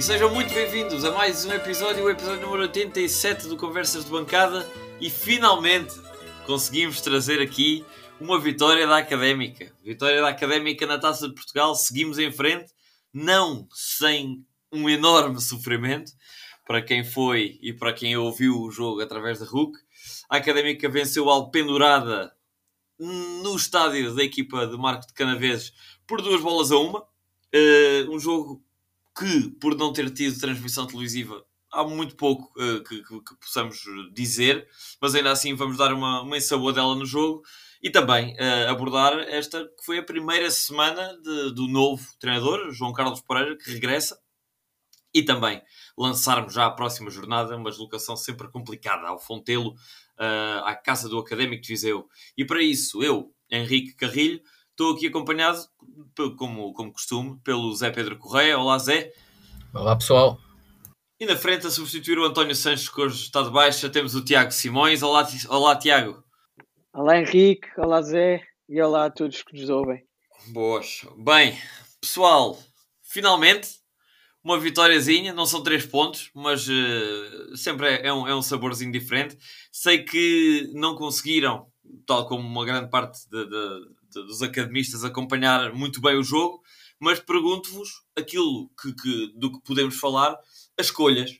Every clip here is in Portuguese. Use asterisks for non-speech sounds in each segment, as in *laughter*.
E sejam muito bem-vindos a mais um episódio, o episódio número 87 do Conversas de Bancada. E finalmente conseguimos trazer aqui uma vitória da Académica. Vitória da Académica na Taça de Portugal. Seguimos em frente, não sem um enorme sofrimento para quem foi e para quem ouviu o jogo através da RUC. A Académica venceu Alpendurada no estádio da equipa de Marco de Canaveses por duas bolas a uma. Uh, um jogo que, por não ter tido transmissão televisiva, há muito pouco uh, que, que, que, possamos dizer, mas ainda assim vamos dar uma, uma dela no jogo e também uh, abordar esta que foi a primeira semana de, do novo treinador, João Carlos Pereira, que regressa, e também lançarmos já a próxima jornada, uma deslocação sempre complicada ao Fontelo, uh, à Casa do Académico de Viseu. E para isso, eu, Henrique Carrilho, Estou aqui acompanhado, como, como costume, pelo Zé Pedro Correia. Olá, Zé. Olá, pessoal. E na frente, a substituir o António Sanches, que hoje está de baixa, temos o Tiago Simões. Olá, olá Tiago. Olá, Henrique. Olá, Zé. E olá a todos que nos ouvem. Boas. Bem, pessoal, finalmente uma vitóriazinha. Não são três pontos, mas uh, sempre é, é, um, é um saborzinho diferente. Sei que não conseguiram, tal como uma grande parte de, de dos academistas acompanhar muito bem o jogo, mas pergunto-vos aquilo que, que, do que podemos falar, as escolhas.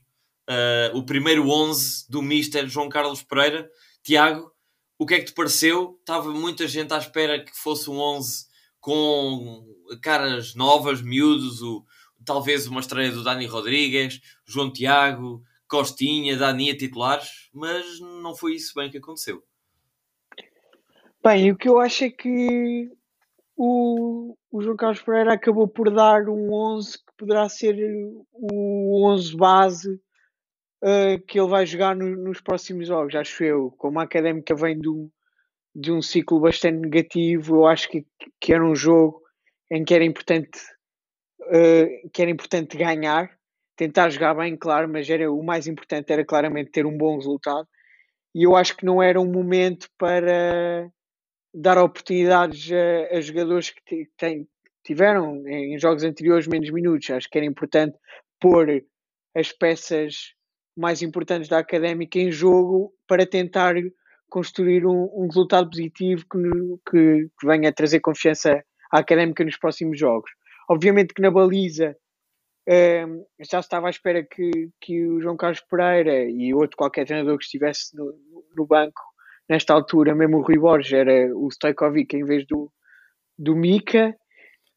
Uh, o primeiro 11 do Mister João Carlos Pereira. Tiago, o que é que te pareceu? Estava muita gente à espera que fosse um 11 com caras novas, miúdos, o, talvez uma estreia do Dani Rodrigues, João Tiago, Costinha, Dani a titulares, mas não foi isso bem que aconteceu. Bem, o que eu acho é que o, o João Carlos Pereira acabou por dar um 11 que poderá ser o 11 base uh, que ele vai jogar no, nos próximos jogos, acho eu. Como a académica vem de um ciclo bastante negativo, eu acho que, que era um jogo em que era importante, uh, que era importante ganhar, tentar jogar bem, claro, mas era, o mais importante era claramente ter um bom resultado. E eu acho que não era um momento para dar oportunidades a, a jogadores que têm, tiveram em jogos anteriores menos minutos. Acho que era importante pôr as peças mais importantes da académica em jogo para tentar construir um, um resultado positivo que, que, que, venha trazer confiança à académica nos próximos jogos. Obviamente que na baliza um, ehm, já estava à espera que, que o João Carlos Pereira e outro qualquer treinador que estivesse no, no banco nesta altura, mesmo o Rui Borges era o Stojkovic em vez do, do Mika.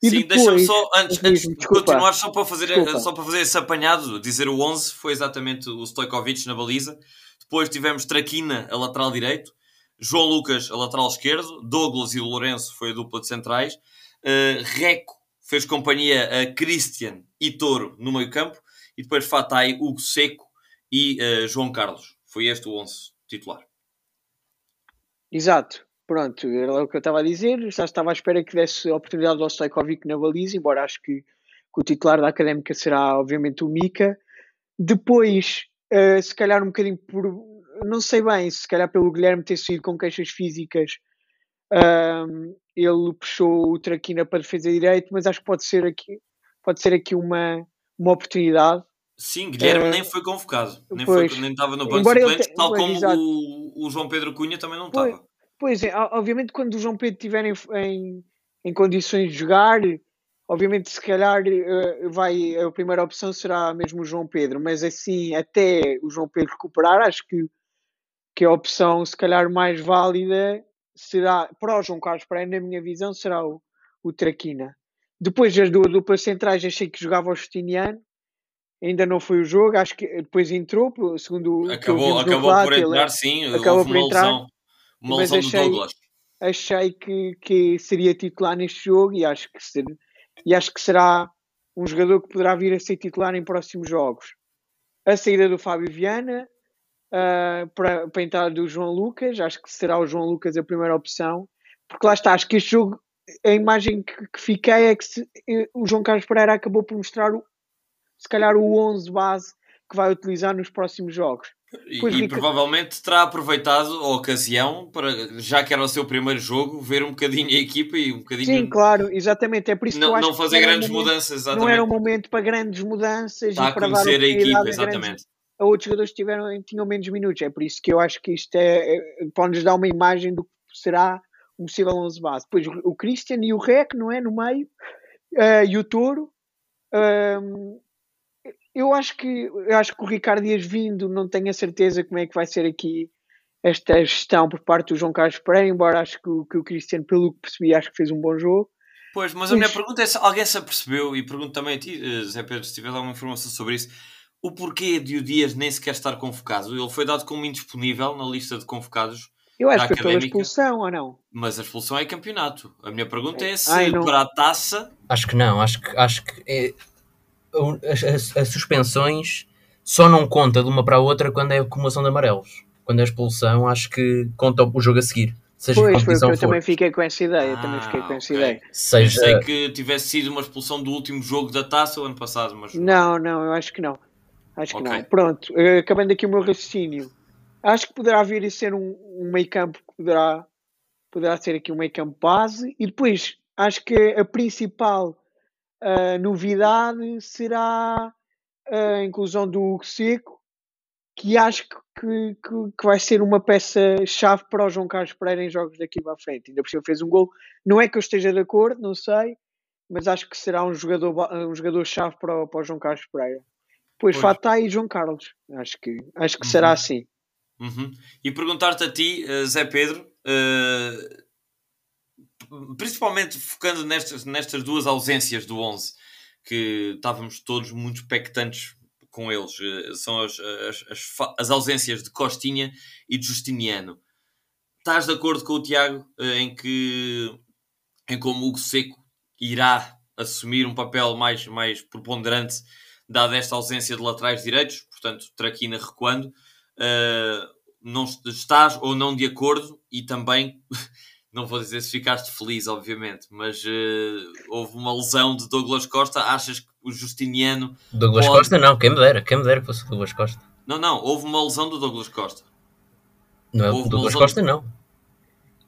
E Sim, deixa-me só, antes, antes de continuar, só para, fazer, só para fazer esse apanhado, dizer o 11 foi exatamente o Stojkovic na baliza. Depois tivemos Traquina a lateral direito, João Lucas a lateral esquerdo, Douglas e Lourenço foi a dupla de centrais, uh, Reco fez companhia a Christian e Toro no meio campo, e depois Fatai, Hugo Seco e uh, João Carlos. Foi este o 11 titular. Exato. Pronto, era o que eu estava a dizer. Já estava à espera que desse oportunidade ao Stojkovic na baliza, embora acho que, que, o titular da académica será, obviamente, o Mika. Depois, uh, se calhar um bocadinho por. Não sei bem, se calhar pelo Guilherme ter saído com queixas físicas, uh, ele puxou o Traquina para defesa direito, mas acho que pode ser aqui, pode ser aqui uma, uma oportunidade. Sim, Guilherme nem foi convocado, nem, foi, nem estava no banco suplente, te... tal pois, como o, o, João Pedro Cunha também não pois, estava. Pois é, obviamente quando o João Pedro estiver em, em, em, condições de jogar, obviamente se calhar uh, vai, a primeira opção será mesmo o João Pedro, mas assim, até o João Pedro recuperar, acho que, que a opção se calhar mais válida será, para o João Carlos Pereira, na minha visão, será o, o Traquina. Depois das duas duplas centrais achei que jogava o Justiniano, ainda não foi o jogo, acho que depois entrou, segundo acabou, acabou por entrar, sim, acabou por entrar, lesão, uma lesão achei, do Douglas. Achei que, que seria titular neste jogo e acho que ser, e acho que será um jogador que poderá vir a ser titular em próximos jogos. A saída do Fábio Viana uh, para, para a entrada do João Lucas, acho que será o João Lucas a primeira opção, porque lá está, acho que este jogo, a imagem que, que fiquei é que se, eh, o João Carlos Pereira acabou por mostrar o, se calhar o 11 base que vai utilizar nos próximos jogos. E, Pois, e provavelmente terá aproveitado a ocasião para, já que era o seu primeiro jogo, ver um bocadinho a equipa e um bocadinho. Sim, claro, exatamente. É por isso que eu não, acho não fazer um grandes momento- mudanças, Não exatamente. era um momento para grandes mudanças Está e para dar conhecer a equipa, a grandes- exatamente. a outros jogadores que tiveram, tinham menos minutos. É por isso que eu acho que isto é, é- pode-nos dar uma imagem do que será um possível 11 base. Depois o, o Christian e o Rec, não é? No meio, eh, e o Touro. Ahm, eu acho que eu acho que o Ricardo Dias vindo, não tenho a certeza como é que vai ser aqui esta gestão por parte do João Carlos Pereira, embora acho que, o- que o Cristiano, pelo que percebi, acho que fez um bom jogo. Pois, mas a minha pergunta é se alguém se apercebeu, e pergunto também a ti, eh, Zé Pedro, se tiveres alguma informação sobre isso, o porquê de o Dias nem sequer estar convocado? Ele foi dado como indisponível na lista de convocados, Eu acho que foi pela expulsão, ou não? mas a expulsão é campeonato. A minha pergunta é se Ai, para a taça. Acho que não, acho que, acho que é, as, as- as suspensões só não conta de uma para a outra quando é acumulação de amarelos. Quando é expulsão, acho que conta o jogo a seguir. Seja Pois, que foi o que competição eu for. também fiquei com essa ideia. também fiquei Ah, com essa ok. ideia. Seja, Pensei que tivesse sido uma expulsão do último jogo da taça o ano passado, mas Não, não, eu acho que não. Acho que Ok. não. Pronto, eh, acabando aqui o meu raciocínio. Acho que poderá vir a ser um, um meio campo que poderá, poderá ser aqui um meio campo base. E depois, acho que a principal ah, novidade será a inclusão do Hugo Seco, que acho que, que, que- vai ser uma peça-chave para o João Carlos Pereira em jogos daqui para a frente. Ainda por cima fez um gol. Não é que eu esteja de acordo, não sei, mas acho que será um jogador, ba- um jogador-chave para, o- para o João Carlos Pereira. Depois Pois. Fatah e João Carlos. Acho que, acho que será Uhum. assim. Uhum. E perguntar-te a ti, eh, Zé Pedro, eh, principalmente focando nestas, nestas duas ausências do 11, que estávamos todos muito expectantes com eles, eh, são as, as, as, as ausências de Costinha e de Justiniano. Estás de acordo com o Tiago eh, em que em como o Seco irá assumir um papel mais, mais preponderante dada esta ausência de laterais direitos, portanto, Traquina recuando. Uh, não est- estás ou não de acordo e também *laughs* não vou dizer se ficaste feliz, obviamente, mas uh, houve uma lesão de Douglas Costa. Achas que o Justiniano Douglas Pode. Costa não, quem me dera, quem me dera que fosse o Douglas Costa. não, não, houve uma lesão do Douglas Costa. Não é o Douglas Costa, não.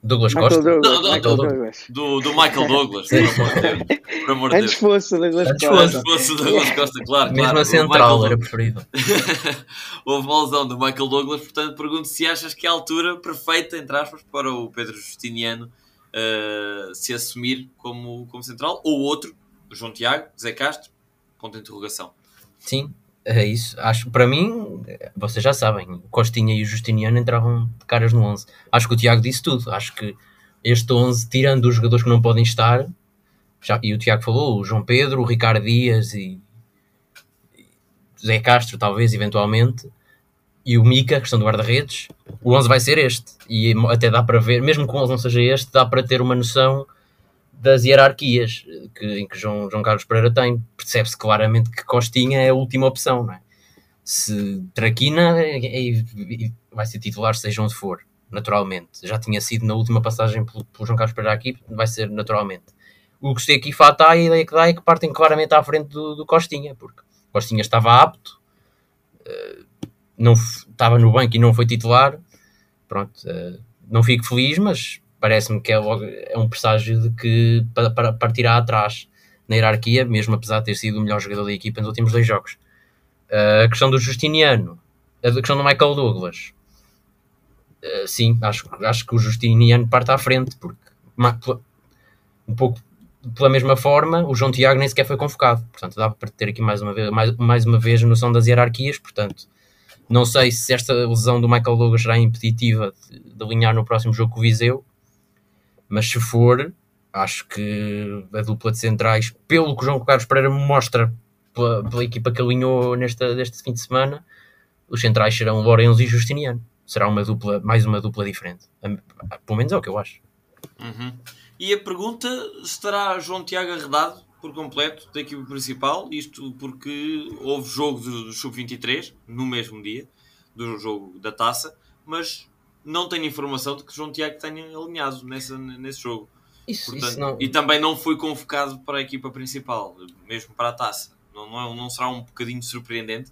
Douglas Michael Costa? Douglas. Não, não, Michael não. Douglas. Do, do Michael Douglas, por amor de Deus. Antes fosse o Douglas Antes Costa. Antes fosse o Douglas Costa, claro. Mesmo claro. a O central Michael era preferível. *laughs* Houve uma lesão do Michael Douglas, portanto pergunto se achas que é a altura perfeita, entre aspas, para o Pedro Justiniano uh, se assumir como, como central, ou outro, o João Tiago, Zé Castro, ponto de interrogação. Sim, é isso. Acho, para mim, vocês já sabem, o Costinha e o Justiniano entravam de caras no 11. Acho que o Tiago disse tudo. Acho que este 11, tirando os jogadores que não podem estar, já, e o Tiago falou, o João Pedro, o Ricardo Dias e, Zé Castro, talvez, eventualmente, e o Mica, questão do guarda-redes, o 11 vai ser este. E até dá para ver, mesmo que o 11 não seja este, dá para ter uma noção das hierarquias que, em que João, João Carlos Pereira tem. Percebe-se claramente que Costinha é a última opção, não é? Se Traquina é- é- vai ser titular, seja onde for, naturalmente. Já tinha sido na última passagem pelo, João Carlos Pereira aqui, vai ser naturalmente. O que sei aqui Fatah, a ideia que dá é que partem claramente à frente do, do Costinha, porque Costinha estava apto, eh, não estava no banco e não foi titular. Pronto, eh, não fico feliz, mas parece-me que é, é um presságio de que partirá atrás na hierarquia, mesmo apesar de ter sido o melhor jogador da equipa nos últimos dois jogos. Eh, a questão do Justiniano, a questão do Michael Douglas, eh, sim, acho, acho que o Justiniano parte à frente, porque um pouco pela mesma forma, o João Tiago nem sequer foi convocado. Portanto, dá para ter aqui mais uma vez, mais, mais uma vez a noção das hierarquias. Portanto, não sei se esta lesão do Michael Douglas será impeditiva de, de alinhar no próximo jogo com o Viseu, mas se for, acho que a dupla de centrais, pelo que o João Carlos Pereira mostra pela, pela equipa que alinhou nesta, neste fim de semana, os centrais serão Lourenço e Justiniano. Será uma dupla, mais uma dupla diferente. Pelo menos é o que eu acho. Uhum. E a pergunta estará João Tiago arredado por completo da equipe principal, isto porque houve jogo do, do Sub-23 no mesmo dia do jogo da taça, mas não tenho informação de que João Tiago tenha alinhado nessa, nesse jogo. Isso, Portanto, isso não... E também não foi convocado para a equipa principal, mesmo para a taça. Não, não, é- não será um bocadinho surpreendente?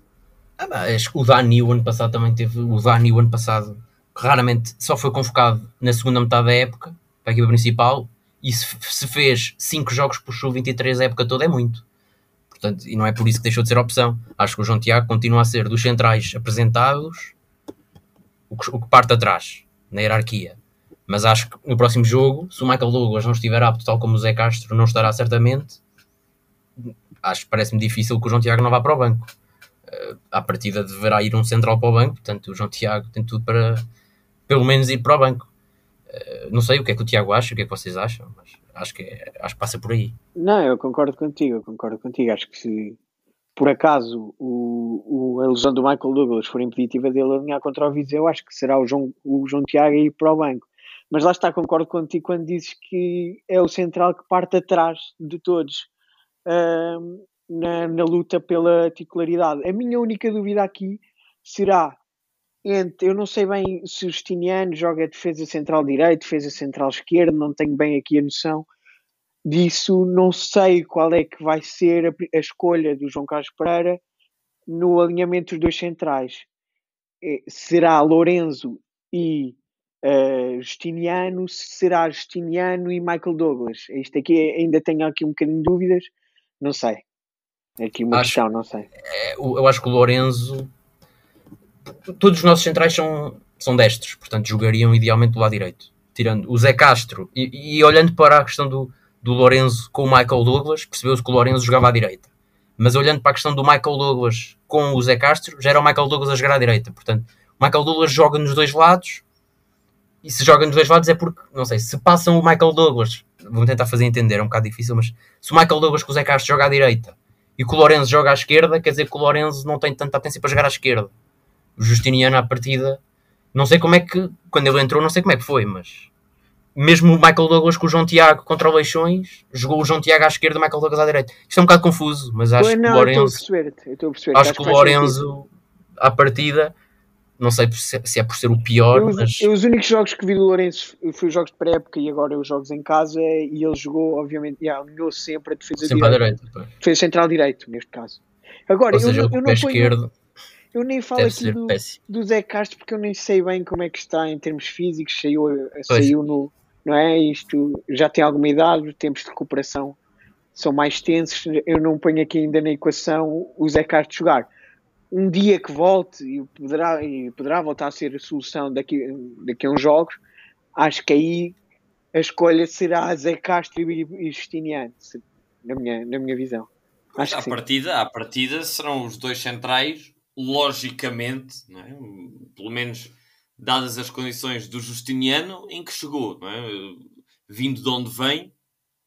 Ah, mas o Dani o ano passado também teve. O Dani o ano passado raramente só foi convocado na segunda metade da época para a equipa principal e se, se fez 5 jogos por sub-23 a época toda é muito. Portanto, e não é por isso que deixou de ser opção. Acho que o João Tiago continua a ser dos centrais apresentados o que, o que parte atrás na hierarquia. Mas acho que no próximo jogo, se o Michael Douglas não estiver apto, tal como o Zé Castro não estará certamente, acho que parece-me difícil que o João Tiago não vá para o banco. Uh, à partida deverá ir um central para o banco, portanto o João Tiago tem tudo para pelo menos ir para o banco. Uh, não sei o que é que o Tiago acha, o que é que vocês acham, mas acho que, é, acho que passa por aí. Não, eu concordo contigo, eu concordo contigo. Acho que se por acaso o, o, a lesão do Michael Douglas for impeditiva dele alinhar contra o Viseu, acho que será o João, o João Tiago a ir para o banco. Mas lá está, concordo contigo quando dizes que é o central que parte atrás de todos uh, na, na luta pela titularidade. A minha única dúvida aqui será entre, eu não sei bem se o Justiniano joga defesa central direito, defesa central esquerda, não tenho bem aqui a noção disso, não sei qual é que vai ser a, a escolha do João Carlos Pereira no alinhamento dos dois centrais. É, será Lorenzo e uh, Justiniano, será Justiniano e Michael Douglas. Isto aqui ainda tenho aqui um bocadinho de dúvidas, não sei. É aqui uma acho, questão, não sei. É, eu acho que o Lorenzo. Todos os nossos centrais são, são destros, portanto jogariam idealmente do lado direito. Tirando o Zé Castro e, e olhando para a questão do, do Lorenzo com o Michael Douglas, percebeu-se que o Lorenzo jogava à direita. Mas olhando para a questão do Michael Douglas com o Zé Castro, já era o Michael Douglas a jogar à direita. Portanto, o Michael Douglas joga nos dois lados e se joga nos dois lados é porque, não sei, se passam o Michael Douglas, vou tentar fazer entender, é um bocado difícil, mas se o Michael Douglas com o Zé Castro joga à direita e que o Lorenzo joga à esquerda, quer dizer que o Lorenzo não tem tanta atenção para jogar à esquerda. O Justiniano à partida, não sei como é que, quando ele entrou, não sei como é que foi, mas mesmo o Michael Douglas com o João Tiago contra o Leixões, jogou o João Tiago à esquerda e o Michael Douglas à direita. Isto é um bocado confuso, mas acho não, que o Lorenzo. Perceber, acho que o Lorenzo, à partida, não sei se é por ser o pior. Eu, mas... eu, os únicos jogos que vi do Lourenço foi os jogos de pré-época e agora os jogos em casa. E ele jogou, obviamente, e alinhou sempre a defesa sempre direita. direita defesa central direito, neste caso. Agora, seja, eu, eu não esquerdo. Eu nem falo aqui do, do, Zé Castro porque eu nem sei bem como é que está em termos físicos. Saiu, saiu no, não é? Isto já tem alguma idade, os tempos de recuperação são mais tensos. Eu não ponho aqui ainda na equação o Zé Castro jogar. Um dia que volte e poderá, e poderá voltar a ser a solução daqui, daqui a uns jogos, acho que aí a escolha será Zé Castro e Justiniano, na minha, na minha visão. Acho à, partida, à partida serão os dois centrais, logicamente, é? pelo menos dadas as condições do Justiniano em que chegou, é? vindo de onde vem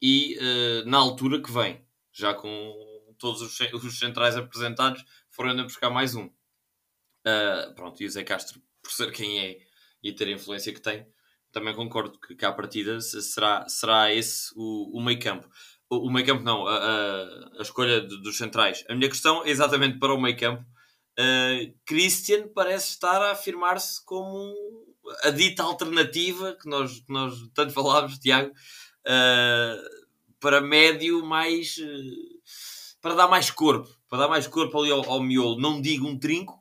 e uh, na altura que vem, já com todos os, os centrais apresentados, foram ainda buscar mais um. Uh, pronto, e o Zé Castro, por ser quem é e ter a influência que tem, também concordo que, que à partida será, será esse o, o meio campo. O, o meio campo não, a, a, a escolha de, dos centrais. A minha questão é exatamente para o meio campo, uh, Christian parece estar a afirmar-se como a dita alternativa que nós, que nós tanto falávamos, Tiago, uh, para médio mais. Uh, para dar mais corpo, para dar mais corpo ali ao, ao, miolo. Não digo um trinco,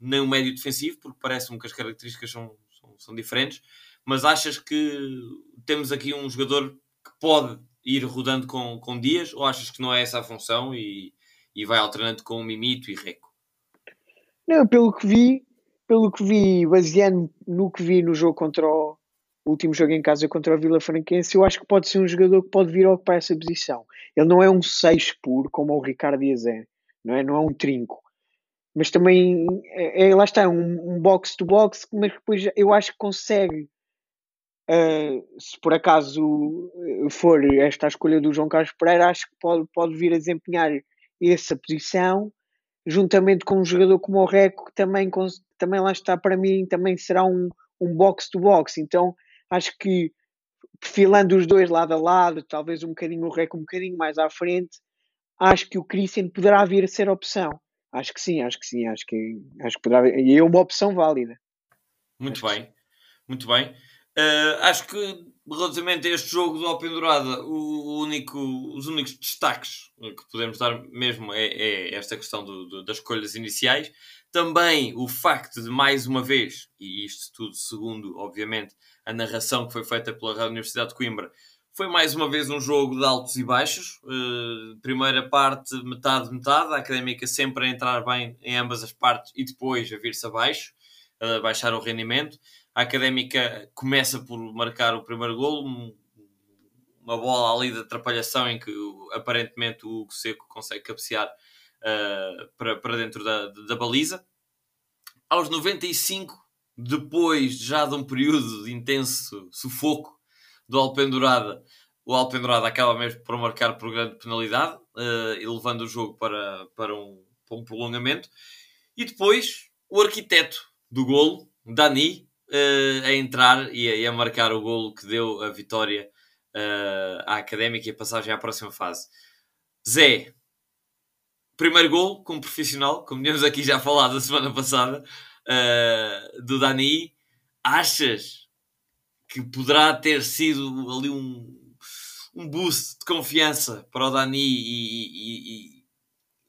nem um médio defensivo, porque parece-me que as características são, são, são diferentes, mas achas que temos aqui um jogador que pode ir rodando com, com dias ou achas que não é essa a função e, e vai alternando com o Mimito e Reco? Não, pelo que vi, pelo que vi, baseando no que vi no jogo contra o, o último jogo em casa contra o Vila Franquense, eu acho que pode ser um jogador que pode vir a ocupar essa posição. Ele não é um 6 puro, como o Ricardo Diazé, não é? Não é um trinco. Mas também, é, é lá está, um, um box to box, mas depois eu acho que consegue, uh, se por acaso for esta a escolha do João Carlos Pereira, acho que pode, pode vir a desempenhar essa posição juntamente com um jogador como o Reco, que também, também lá está para mim, também será um, um box to box. Então acho que perfilando os dois lado a lado, talvez um bocadinho o Reco um bocadinho mais à frente, acho que o Christian poderá vir a ser opção. Acho que sim, acho que sim, acho que, acho que poderá e é uma opção válida. Muito acho bem, muito bem. Uh, acho que relativamente a este jogo do Alpendurada, o único, os únicos destaques que podemos dar mesmo é, é esta questão do, do, das escolhas iniciais. Também o facto de, mais uma vez, e isto tudo segundo, obviamente, a narração que foi feita pela Universidade de Coimbra, foi mais uma vez um jogo de altos e baixos. Uh, primeira parte, metade, metade. A académica sempre a entrar bem em ambas as partes e depois a vir-se abaixo, a baixar o rendimento. A académica começa por marcar o primeiro golo, uma bola ali de atrapalhação em que aparentemente o Hugo Seco consegue cabecear uh, para, para dentro da, da baliza. Aos 95, depois já de um período de intenso sufoco do Alpendurada, o Alpendurada acaba mesmo por marcar por grande penalidade, uh, e levando o jogo para, para, um, para um prolongamento. E depois o arquiteto do golo, Dani, uh, a entrar e a, e a, marcar o golo que deu a vitória uh, à Académica e a passagem à próxima fase. Zé, primeiro golo como profissional, como tínhamos aqui já falado a semana passada, uh, do Dani. Achas que poderá ter sido ali um, um boost de confiança para o Dani e, e,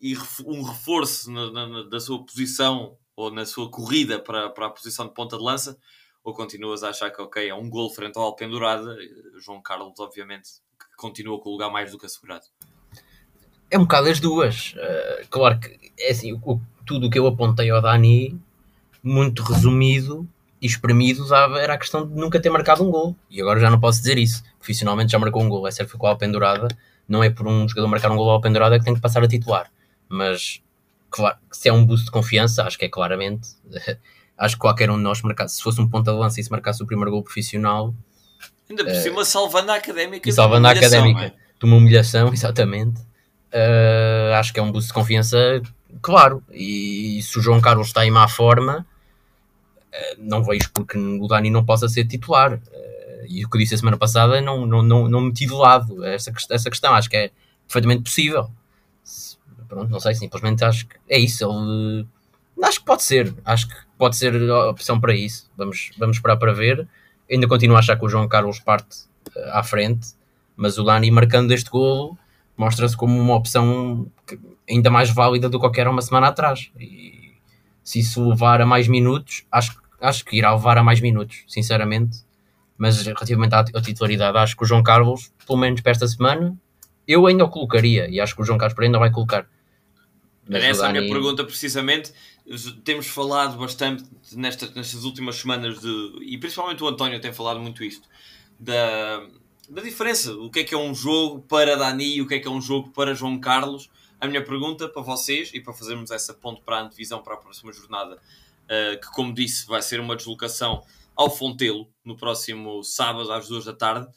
e, e um reforço na, na, da sua posição ou na sua corrida para, para a posição de ponta de lança? Ou continuas a achar que, ok, é um gol frente ao Alpendurada? João Carlos, obviamente, continua com o lugar mais do que assegurado. É um bocado as duas. Uh, claro que é assim, o, tudo o que eu apontei ao Dani, muito resumido, e espremidos era a questão de nunca ter marcado um gol. E agora já não posso dizer isso. Profissionalmente já marcou um gol. É certo que ficou ao pendurada. Não é por um jogador marcar um gol ao pendurada que tem que passar a titular. Mas, claro, se é um boost de confiança, acho que é claramente. *laughs* acho que qualquer um de nós marcasse, se fosse um ponta de lança e se marcasse o primeiro gol profissional. Ainda por uh, cima, salvando a académica. E salvando a académica. É? De uma humilhação, *laughs* exatamente. Uh, acho que é um boost de confiança, claro. E, e se o João Carlos está em má forma eh, não vejo porque o Dani não possa ser titular. E o que eu disse a semana passada não, não, não, não meti de lado essa, essa questão. Acho que é perfeitamente possível. Pronto, não sei, simplesmente acho que é isso. Ele, acho que pode ser. Acho que pode ser a opção para isso. Vamos, vamos esperar para ver. Ainda continuo a achar que o João Carlos parte eh, à frente, mas o Dani marcando este golo mostra-se como uma opção ainda mais válida do que qualquer uma semana atrás. E se isso levar a mais minutos, acho, acho que irá levar a mais minutos, sinceramente. Mas relativamente à, à titularidade, acho que o João Carlos, pelo menos para esta semana, eu ainda o colocaria e acho que o João Carlos ainda vai colocar. Mas Essa é a minha pergunta, precisamente. Temos falado bastante nestas, nestas últimas semanas, de, e principalmente o António tem falado muito isto, da, da diferença. O que é que é um jogo para Dani e o que é que é um jogo para João Carlos a minha pergunta para vocês e para fazermos essa ponte para a antevisão para a próxima jornada, uh, que, como disse, vai ser uma deslocação ao Fontelo no próximo sábado às duas da tarde.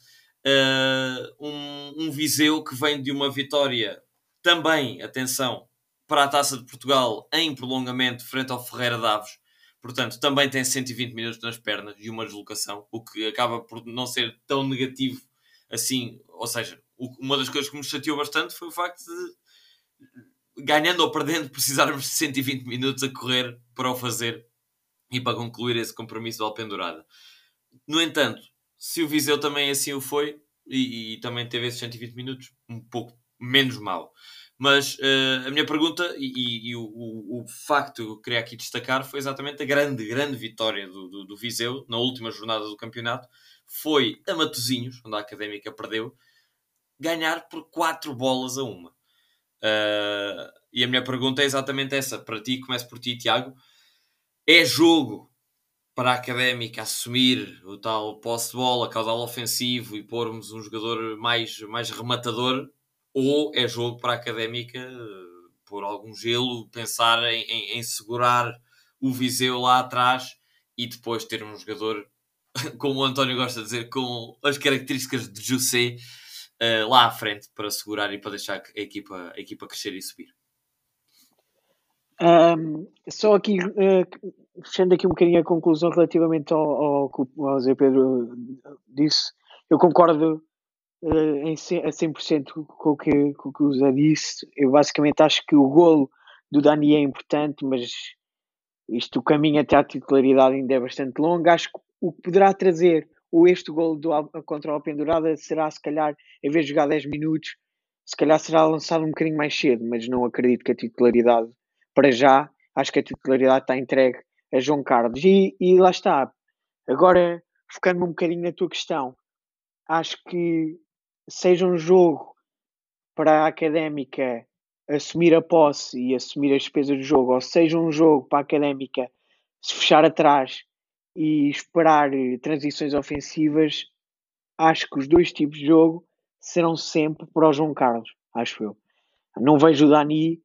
Uh, um, um Viseu que vem de uma vitória também, atenção, para a Taça de Portugal em prolongamento frente ao Ferreira Davos. Portanto, também tem 120 minutos nas pernas e uma deslocação, o que acaba por não ser tão negativo assim. Ou seja, uma das coisas que me chateou bastante foi o facto de ganhando ou perdendo, *laughs* precisarmos de 120 minutos a correr para o fazer e para concluir esse compromisso de Alpendurada. No entanto, se o Viseu também assim o foi e, e também teve esses 120 minutos, um pouco menos mal. Mas uh, a minha pergunta e, e, o, o, o, facto que eu queria aqui destacar foi exatamente a grande, grande vitória do, do, do, Viseu na última jornada do campeonato. Foi a Matozinhos, onde a Académica perdeu, ganhar por 4 bolas a uma. Uh, e a minha pergunta é exatamente essa. Para ti, começo por ti, Tiago. É jogo para a Académica assumir o tal posse de bola, caudal ofensivo e pormos um jogador mais, mais rematador? Ou é jogo para a Académica, por algum gelo, pensar em, em, em segurar o Viseu lá atrás e depois ter um jogador, *laughs* como o António gosta de dizer, com as características de José, uh, lá à frente para segurar e para deixar a equipa, a equipa crescer e subir. Um, só aqui, uh, fechando aqui um bocadinho a conclusão relativamente ao, ao que o Zé Pedro disse, eu concordo em, a 100% com o, que, com o que o Zé disse. Eu basicamente acho que o golo do Dani é importante, mas isto, o caminho até à titularidade ainda é bastante longo. Acho que o que poderá trazer o este gol do, contra o Alpendurada será, se calhar, em vez de jogar 10 minutos, se calhar será lançado um bocadinho mais cedo, mas não acredito que a titularidade, para já, acho que a titularidade está entregue a João Carlos. E, e lá está. Agora, focando-me um bocadinho na tua questão, acho que seja um jogo para a académica assumir a posse e assumir as despesas do jogo, ou seja um jogo para a académica se fechar atrás e esperar eh, transições ofensivas, acho que os dois tipos de jogo serão sempre para o João Carlos, acho eu. Não vejo o Dani,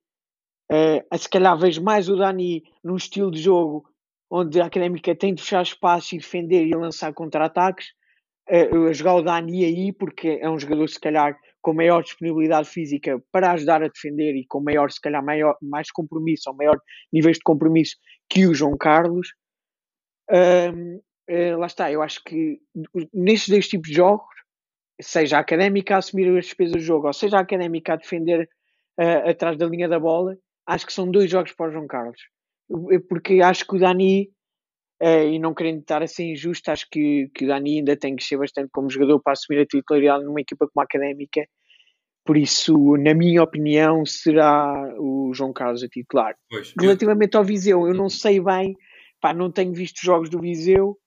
uh, se calhar vejo mais o Dani num estilo de jogo onde a académica tem de fechar espaço e defender e lançar contra-ataques, a jogar o Dani aí, porque é um jogador, se calhar, com maior disponibilidade física para ajudar a defender e com maior, se calhar, maior, mais compromisso, ou maior níveis de compromisso que o João Carlos. Um, uh, eh, lá está, eu acho que nestes dois tipos de jogos, seja a académica a assumir as despesas do jogo, ou seja a académica a defender uh, atrás da linha da bola, acho que são dois jogos para o João Carlos. Porque acho que o Dani, uh, e não querendo estar a ser injusto, acho que, que o Dani ainda tem que ser bastante como jogador para assumir a titularidade numa equipa como a académica por isso, na minha opinião, será o João Carlos a titular. Pois, Relativamente eu... ao Viseu, eu não sei bem, pá, não tenho visto jogos do Viseu.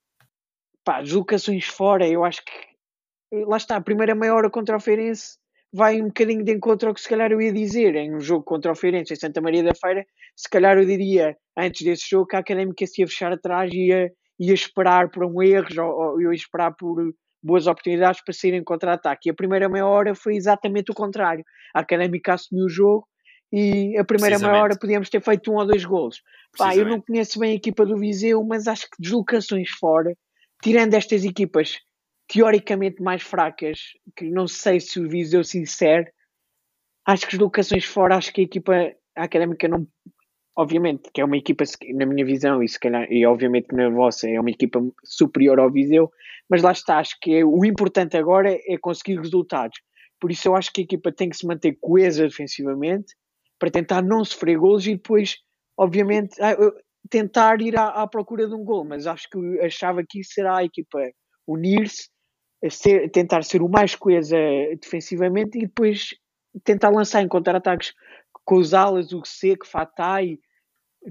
Pá, deslocações fora, eu acho que lá está, a primeira meia hora contra o Feirense vai um bocadinho de encontro ao que se calhar eu ia dizer em um jogo contra o Feirense em Santa Maria da Feira, se calhar eu diria antes desse jogo que a Académica se ia fechar atrás e ia, ia esperar por um erro ou, ou ia esperar por boas oportunidades para sair em contra-ataque. E a primeira meia hora foi exatamente o contrário. A Académica assumiu o jogo e a primeira meia hora podíamos ter feito um ou dois golos. Pá, eu não conheço bem a equipa do Viseu, mas acho que deslocações fora, tirando estas equipas teoricamente mais fracas, que não sei se o Viseu se insere, acho que deslocações fora, acho que a equipa a académica não, obviamente, que é uma equipa, na minha visão, e, se calhar, e obviamente na vossa, é uma equipa superior ao Viseu, mas lá está, acho que é, o importante agora é conseguir resultados. Por isso eu acho que a equipa tem que se manter coesa defensivamente para tentar não sofrer golos e depois, obviamente, ah, tentar ir à, à procura de um gol. Mas acho que a chave aqui será a equipa unir-se, tentar ser o mais coesa defensivamente e depois tentar lançar em contra-ataques com os alas, o Seco, Fatai,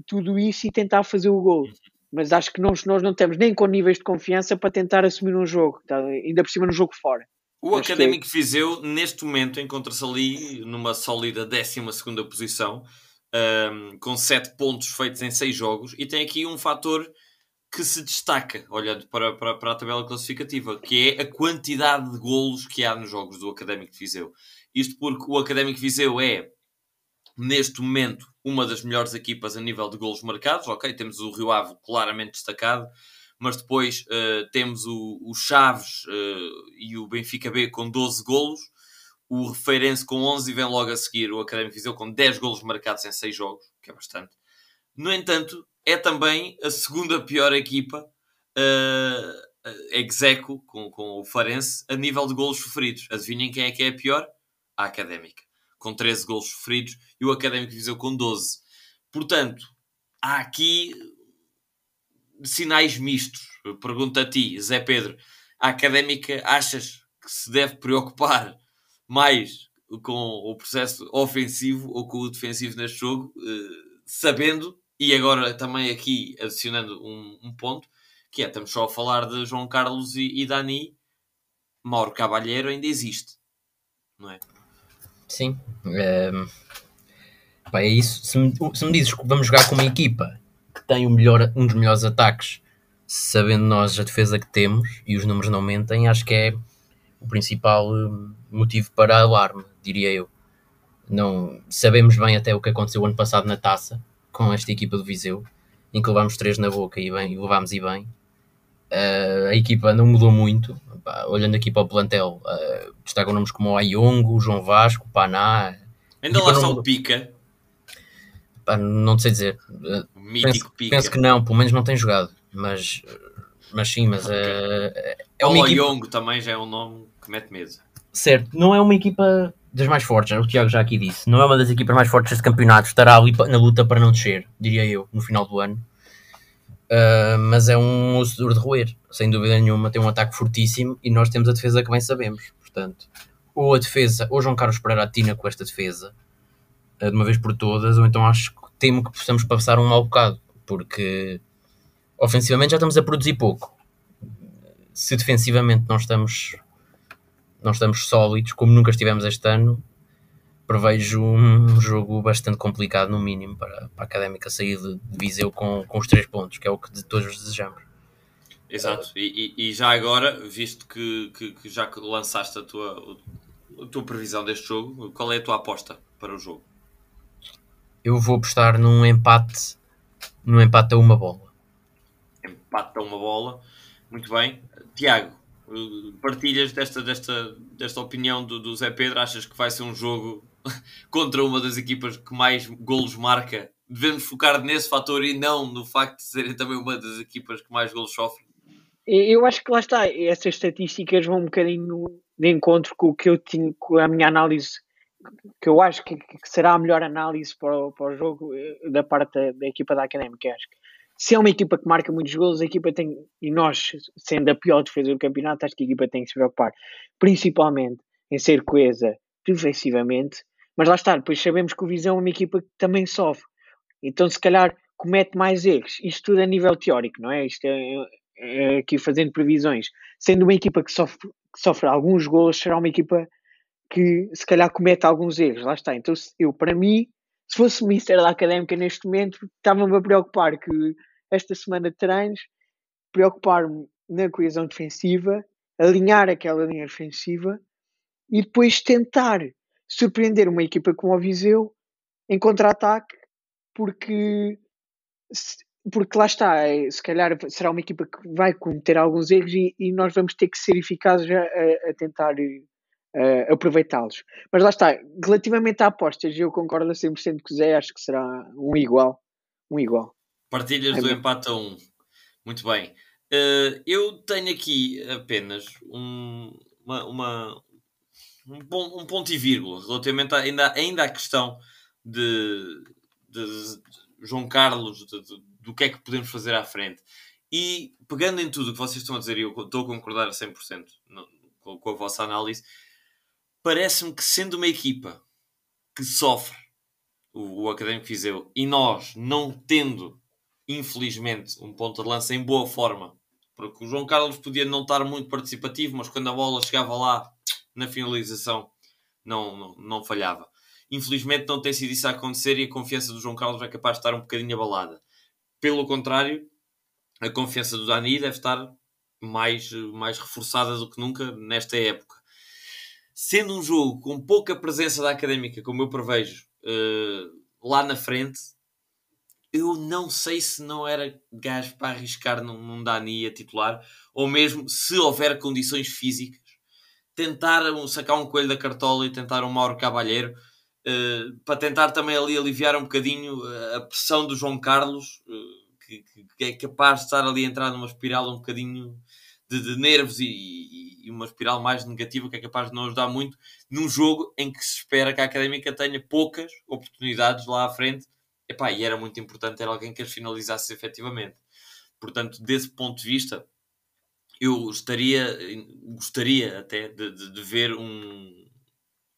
tudo isso e tentar fazer o gol. Mas acho que nós, nós não temos nem com níveis de confiança para tentar assumir um jogo, tá? ainda por cima no jogo fora. O acho Académico que... Viseu, neste momento, encontra-se ali numa sólida 12 posição, um, com 7 pontos feitos em 6 jogos, e tem aqui um fator que se destaca, olhando para, para, para, a tabela classificativa, que é a quantidade de golos que há nos jogos do Académico de Viseu. Isto porque o Académico de Viseu é neste momento, uma das melhores equipas a nível de golos marcados. Ok, temos o Rio Ave claramente destacado, mas depois uh, temos o, o Chaves uh, e o Benfica B com 12 golos, o Refeirense com 11 e vem logo a seguir o Académico Viseu com 10 golos marcados em 6 jogos, que é bastante. No entanto, é também a segunda pior equipa uh, execo com, com o Farense a nível de golos sofridos. Adivinhem quem é que é a pior? A Académica com 13 gols sofridos e o Académico Viseu com 12. Portanto, há aqui sinais mistos. Pergunto a ti, Zé Pedro, a Académica achas que se deve preocupar mais com o processo ofensivo ou com o defensivo neste jogo, eh, sabendo, e agora também aqui adicionando um, um, ponto, que é, estamos só a falar de João Carlos e, e Dani, Mauro Cavalheiro ainda existe, não é? Sim. Um, pá, é isso. Se me, se me dizes que vamos jogar com uma equipa que tem o melhor, um dos melhores ataques, sabendo nós a defesa que temos e os números não mentem, acho que é o principal hum, motivo para alarme, diria eu. Não sabemos bem até o que aconteceu ano passado na taça com esta equipa do Viseu, em que levámos três na boca e bem, levámos e bem. Uh, a equipa não mudou muito, olhando aqui para o plantel, uh, destacam nomes como o Ayongo, João Vasco, Paná. Ainda lá está o Pica. Pá, não sei dizer. O mítico penso, Pica. Penso que não, pelo menos não tem jogado. Mas, mas sim, mas okay. é, é uma o equipa... Ayongo também já é um nome que mete medo. Certo, não é uma equipa das mais fortes, o Tiago já aqui disse. Não é uma das equipas mais fortes deste campeonato. Estará ali na luta para não descer, diria eu, no final do ano. Uh, mas é um osso de roer, sem dúvida nenhuma. Tem um ataque fortíssimo e nós temos a defesa que bem sabemos. Portanto, ou a defesa, ou João Carlos Pereira atina com esta defesa uh, de uma vez por todas, ou então acho que temo que possamos passar um mau bocado, porque ofensivamente já estamos a produzir pouco. Se defensivamente não estamos, não estamos sólidos, como nunca estivemos este ano, prevejo um jogo bastante complicado, no mínimo, para, para a Académica sair de, Viseu com, com os três pontos, que é o que de todos desejamos. Exato, e, e, já agora, visto que, que, que, já lançaste a tua, a tua previsão deste jogo, qual é a tua aposta para o jogo? Eu vou apostar num empate, num empate a uma bola. Empate a uma bola, muito bem. Tiago, partilhas desta, desta, desta opinião do, do Zé Pedro? Achas que vai ser um jogo *laughs* contra uma das equipas que mais golos marca, devemos focar nesse fator e não no facto de serem também uma das equipas que mais golos sofrem? Eu acho que lá está, essas estatísticas vão um bocadinho de encontro com o que eu tinha, com a minha análise, que eu acho que, que será a melhor análise para o, para o jogo eh, da parte da, da equipa da Académica. Acho que se é uma equipa que marca muitos golos, a equipa tem, e nós, sendo a pior defesa do campeonato, acho que a equipa tem que se preocupar, principalmente em ser coesa defensivamente mas lá está, depois sabemos que o Visão é uma equipa que também sofre. Então, se calhar, comete mais erros. Isto tudo a nível teórico, não é? Isto é, é aqui fazendo previsões. Sendo uma equipa que sofre, que sofre alguns gols, será uma equipa que se calhar comete alguns erros. Lá está. Então, eu, para mim, se fosse Ministério da Académica neste momento, estava-me a preocupar que esta semana de treinos, preocupar-me na coesão defensiva, alinhar aquela linha defensiva e depois tentar surpreender uma equipa como o Viseu em contra-ataque, porque, porque lá está, é, se calhar será uma equipa que vai cometer alguns erros e, e nós vamos ter que ser eficazes a, a tentar uh, aproveitá-los. Mas lá está, relativamente a apostas, eu concordo a 100% com o Zé, acho que será um igual. Um igual. Partilhas é do bem. empate a 1. Um. Muito bem. Uh, eu tenho aqui apenas um, uma, uma, um, um ponto e vírgula relativamente a, ainda, ainda à questão de, de, de João Carlos, de, do que é que podemos fazer à frente. E pegando em tudo o que vocês estão a dizer, e eu estou a concordar a 100% no, com, com a vossa análise, parece-me que sendo uma equipa que sofre o, o Académico Viseu e nós não tendo, infelizmente, um ponto de lança em boa forma, porque o João Carlos podia não estar muito participativo, mas quando a bola chegava lá na finalização não, não, não falhava. Infelizmente não tem sido isso a acontecer e a confiança do João Carlos é capaz de estar um bocadinho abalada. Pelo contrário, a confiança do Dani deve estar mais, mais reforçada do que nunca nesta época. Sendo um jogo com pouca presença da académica, como eu prevejo, uh, lá na frente, eu não sei se não era gajo para arriscar num, num Dani a titular, ou mesmo se houver condições físicas tentar sacar um coelho da cartola e tentar um Mauro Cavalheiro uh, para tentar também ali aliviar um bocadinho eh, a pressão do João Carlos, uh, que, que, é capaz de estar ali a entrar numa espiral um bocadinho de, de nervos e, e, uma espiral mais negativa que é capaz de não ajudar muito num jogo em que se espera que a Académica tenha poucas oportunidades lá à frente. Epá, e era muito importante ter alguém que as finalizasse efetivamente. Portanto, desse ponto de vista, eu estaria, gostaria até de, de, de ver um,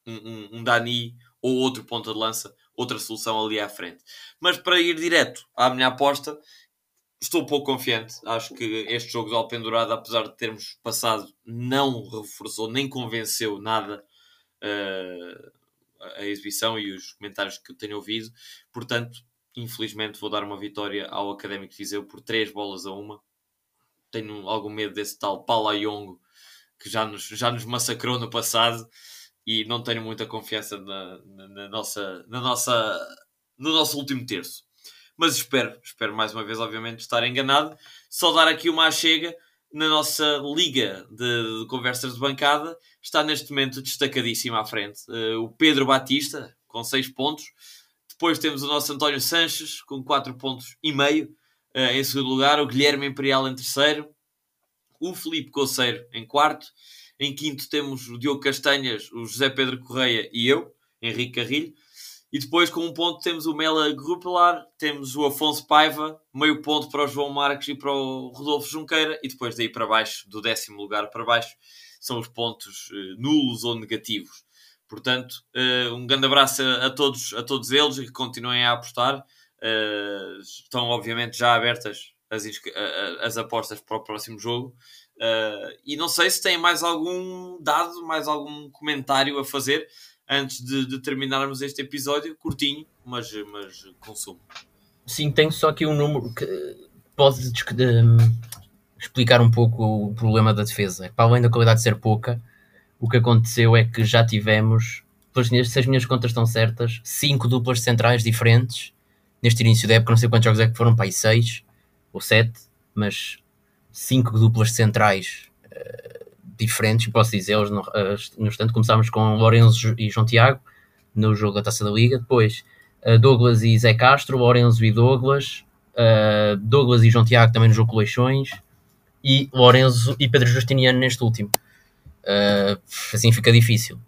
um, um, Dani ou outro ponta de lança, outra solução ali à frente. Mas para ir direto à minha aposta, estou pouco confiante. Acho que este jogo de Alpendurada, apesar de termos passado, não reforçou nem convenceu nada uh, a exibição e os comentários que tenho ouvido. Portanto, infelizmente, vou dar uma vitória ao Académico de Viseu por 3 bolas a uma tenho algum medo desse tal Palayongo que já nos, já nos massacrou no passado e não tenho muita confiança na, na, na, nossa, na nossa, no nosso último terço. Mas espero, espero mais uma vez, obviamente, estar enganado. Só dar aqui uma chega na nossa liga de, de, conversas de bancada. Está neste momento destacadíssimo à frente uh, o Pedro Batista, com 6 pontos. Depois temos o nosso António Sanches, com 4 pontos e meio. Uh, em segundo lugar, o Guilherme Imperial em terceiro, o Felipe Coceiro em quarto, em quinto temos o Diogo Castanhas, o José Pedro Correia e eu, Henrique Carrilho, E depois, com um ponto, temos o Mela Grupelar, temos o Afonso Paiva, meio ponto para o João Marques e para o Rodolfo Junqueira, e depois daí para baixo, do décimo lugar para baixo, são os pontos uh, nulos ou negativos. Portanto, uh, um grande abraço a, a, todos, a todos eles e que continuem a apostar. Uh, estão, obviamente, já abertas as, as apostas para o próximo jogo. e não sei se têm mais algum dado, mais algum comentário a fazer antes de, de terminarmos este episódio, curtinho, mas, mas consumo. Sim, tenho só aqui um número que pode hum, explicar um pouco o problema da defesa. Para além da qualidade de ser pouca, o que aconteceu é que já tivemos, se as minhas contas estão certas, cinco duplas centrais diferentes neste início da época. Não sei quantos jogos é que foram para aí, seis ou sete, mas cinco duplas centrais uh, diferentes, posso dizer-los. No, uh, no instante, começámos com Lourenço e João Tiago no jogo da Taça da Liga. Depois, uh, Douglas e Zé Castro, Lourenço e Douglas, uh, Douglas e João Tiago também no jogo Leixões e Lourenço e Pedro Justiniano neste último. Assim fica difícil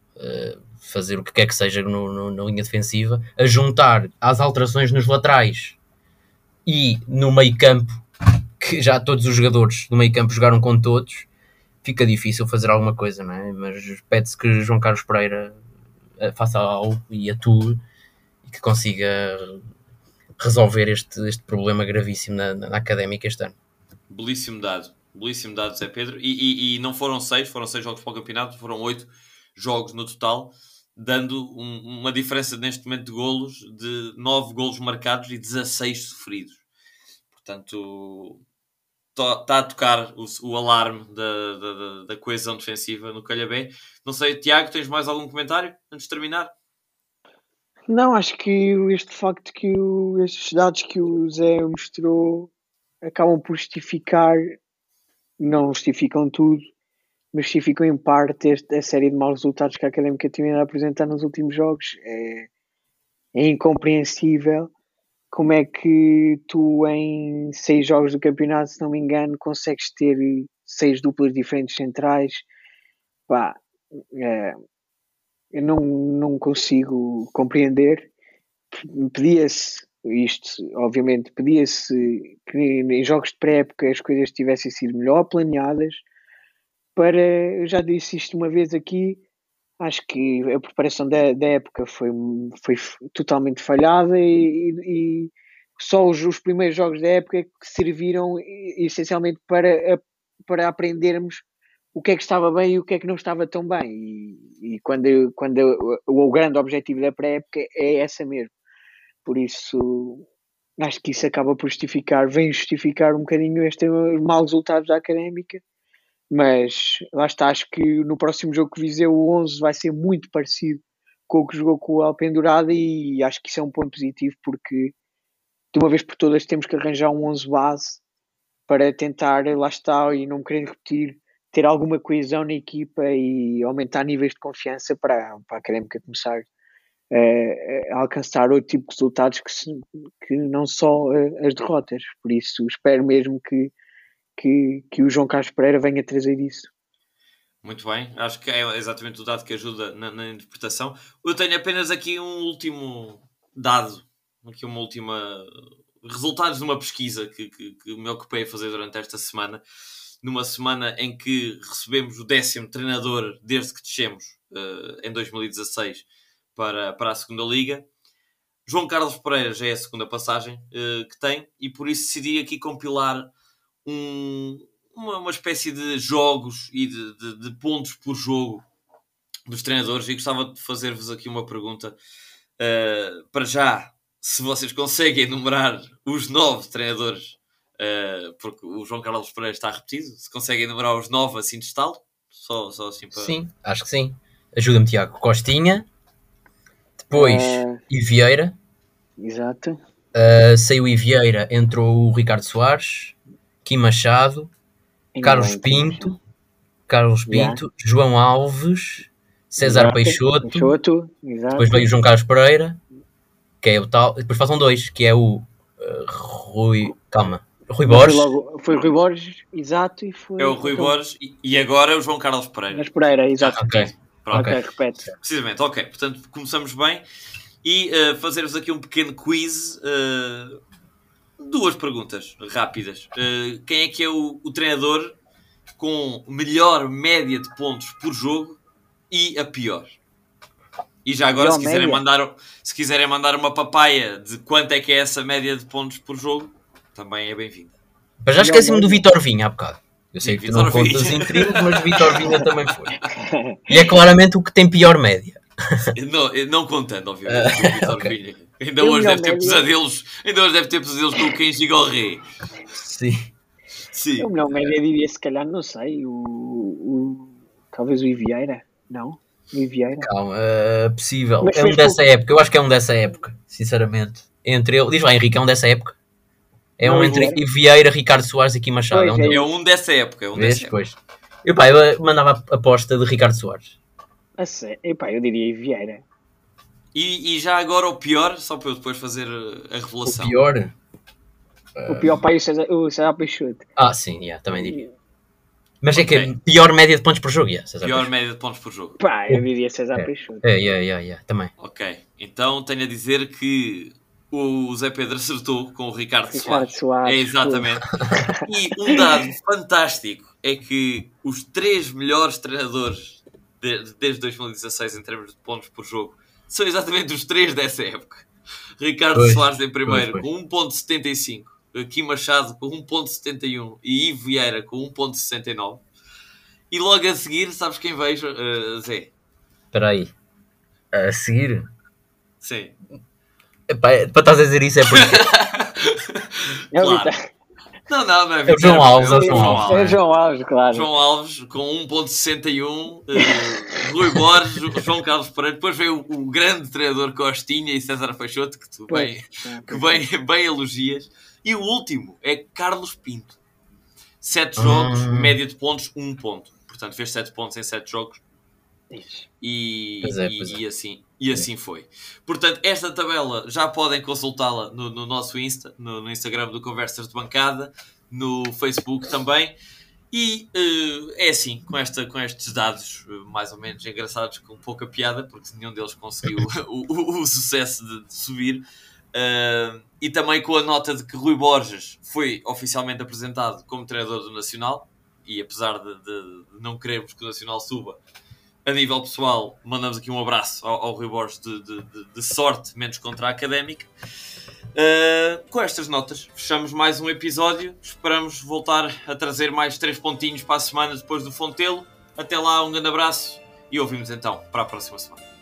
fazer o que quer que seja no, no, na linha defensiva. A juntar às alterações nos laterais e no meio campo, que já todos os jogadores do meio campo jogaram com todos, fica difícil fazer alguma coisa, não é? Mas pede-se que João Carlos Pereira eh, faça algo e atue e que consiga resolver este, este problema gravíssimo na, na académica este ano. Belíssimo dado, belíssimo dado, Zé Pedro. E, e, e, não foram seis, foram seis jogos para o campeonato, foram oito jogos no total, dando um, uma diferença neste momento de golos de nove golos marcados e 16 sofridos. Portanto, está a tocar o, o alarme da, da, da, coesão defensiva no Calhabé. Não sei, Tiago, tens mais algum comentário antes de terminar? Não, acho que este facto que o, estes dados que o Zé mostrou acabam por justificar, não justificam tudo, mas justificam em parte este, a série de maus resultados que a Académica tinha a apresentar nos últimos jogos. É, é incompreensível como é que tu em seis jogos do campeonato, se não me engano, consegues ter seis duplas diferentes centrais? Pá, é, eu não, não consigo compreender. Pedia-se isto, obviamente, pedia-se que em jogos de pré-época as coisas tivessem sido melhor planeadas. Para, eu já disse isto uma vez aqui, acho que a preparação da, da época foi, foi totalmente falhada e, e só os, os, primeiros jogos da época é que serviram essencialmente para, para aprendermos o que é que estava bem e o que é que não estava tão bem. E, e quando, quando o, o grande objetivo da pré-época é essa mesmo. Por isso, acho que isso acaba por justificar, vem justificar um bocadinho este maus resultados da académica mas lá está, acho que no próximo jogo que Viseu o 11 vai ser muito parecido com o que jogou com o Alpendurada e acho que isso é um ponto positivo porque de uma vez por todas temos que arranjar um 11 base para tentar, lá está, e não querendo repetir, ter alguma coesão na equipa e aumentar níveis de confiança para, para a Académica começar a alcançar outro tipo de resultados que, se, que não só as derrotas. Por isso espero mesmo que que, que o João Carlos Pereira venha trazer isso. Muito bem, acho que é exatamente o dado que ajuda na, na interpretação. Eu tenho apenas aqui um último dado, aqui uma última resultados de uma pesquisa que, que, que me ocupei a fazer durante esta semana, numa semana em que recebemos o décimo treinador desde que descemos uh, em 2016 para, para a segunda liga. João Carlos Pereira já é a segunda passagem uh, que tem e por isso decidi aqui compilar um, uma, uma espécie de jogos e de, de, de, pontos por jogo dos treinadores e gostava de fazer-vos aqui uma pergunta. Uh, para já, se vocês conseguem enumerar os nove treinadores, uh, porque o João Carlos Pereira está repetido, se conseguem enumerar os nove assim de estalo, só, só assim para. Sim, acho que sim. Ajuda-me, Tiago. Costinha, depois. Ivieira. Exato. Uh, saiu Ivieira, entrou o Ricardo Soares, Kim Machado, Carlos Pinto, Carlos Pinto, yeah. João Alves, César exato. Peixoto, Peixoto depois veio o João Carlos Pereira, que é o tal, depois fazem dois, que é o uh, Rui, calma, Rui Borges. Foi, logo, foi Rui Borges, exato, e foi... É o Rui Borges e, e agora é o João Carlos Pereira. Carlos Pereira, exato. Ah, ok, ok, repete. Precisamente, ok, portanto começamos bem. e uh, fazer-vos aqui um pequeno quiz. Uh, duas perguntas rápidas. Uh, quem é que é o, o, treinador com melhor média de pontos por jogo e a pior? E já agora, se quiserem, mandar, se quiserem mandar uma papaya de quanto é que é essa média de pontos por jogo, também é bem-vinda. Mas já esqueci-me do Vitor Vinha há bocado. Eu sei que tu não contas trilhos, mas Vitor Vinha também foi. *laughs* E é claramente o que tem pior média. Não, não contando, obviamente, uh, Vitor *laughs* okay. Vinha. Ainda hoje deve ter pesadelos, ainda hoje deve ter pesadelos com o Kenji Gorré. Sim. Sim. O melhor média diria, se calhar, não sei, o, o talvez o Ivieira, não? O Ivieira. Calma, uh, possível. Mas é um dessa época, eu acho que é um dessa época, sinceramente. Entre ele, diz lá Henrique, é um dessa época? É um entre Vieira. Vieira, Ricardo Soares e Kim Machado. Pois, é, um é, um dessa época. É um Vês? dessa pois. Eu, pá, eu mandava a aposta de Ricardo Soares. A epá, eu diria Vieira. E, e já agora o pior, só para eu depois fazer a revelação. O pior? O pior pai, o César, o César Peixoto. Ah, sim, yeah, também diria. Mas é que é pior média de pontos por jogo, yeah, César Pior Peixoto. média de pontos por jogo. Pá, eu diria César é. Peixoto. É, yeah, yeah, yeah, também. Ok, então tenho a dizer que o Zé Pedro acertou com o Ricardo, Ricardo Soares. Soares. É exatamente. *laughs* e um dado fantástico é que os três melhores treinadores de, desde 2016 em termos de pontos por jogo são exatamente os três dessa época. Ricardo pois, Soares em primeiro pois, com 1.75, Kim Machado com 1.71 e Ivo Vieira com 1.69. E logo a seguir, sabes quem vejo, uh, Zé? Espera aí. A seguir? Sim. Epá, é, para estás a dizer isso é porque. *laughs* É claro. Não, não, não é, é o João Alves. É João Alves, é João Alves claro. João Alves com 1.61, uh, eh, Rui Borges, João Carlos Pereira, depois veio o, o, grande treinador Costinha e César Peixoto, que tu bem, que bem, bem elogias. E o último é Carlos Pinto. 7 jogos, hum. média de pontos, 1 ponto. Portanto, fez 7 pontos em 7 jogos. E, é, e, e, assim, e assim foi. Portanto, esta tabela já podem consultá-la no, no, nosso Insta, no, no, Instagram do Conversas de Bancada, no Facebook também. E uh, é assim, com, esta, com estes dados uh, mais ou menos engraçados, com pouca piada, porque nenhum deles conseguiu *laughs* o, o, o, sucesso de, de subir. Uh, e também com a nota de que Rui Borges foi oficialmente apresentado como treinador do Nacional. E apesar de, de não querermos que o Nacional suba, a nível pessoal, mandamos aqui um abraço ao, ao Rui Borges de, de, de, de, sorte, menos contra a académica. Uh, com estas notas, fechamos mais um episódio. Esperamos voltar a trazer mais três pontinhos para a semana depois do Fontelo. Até lá, um grande abraço e ouvimos então para a próxima semana.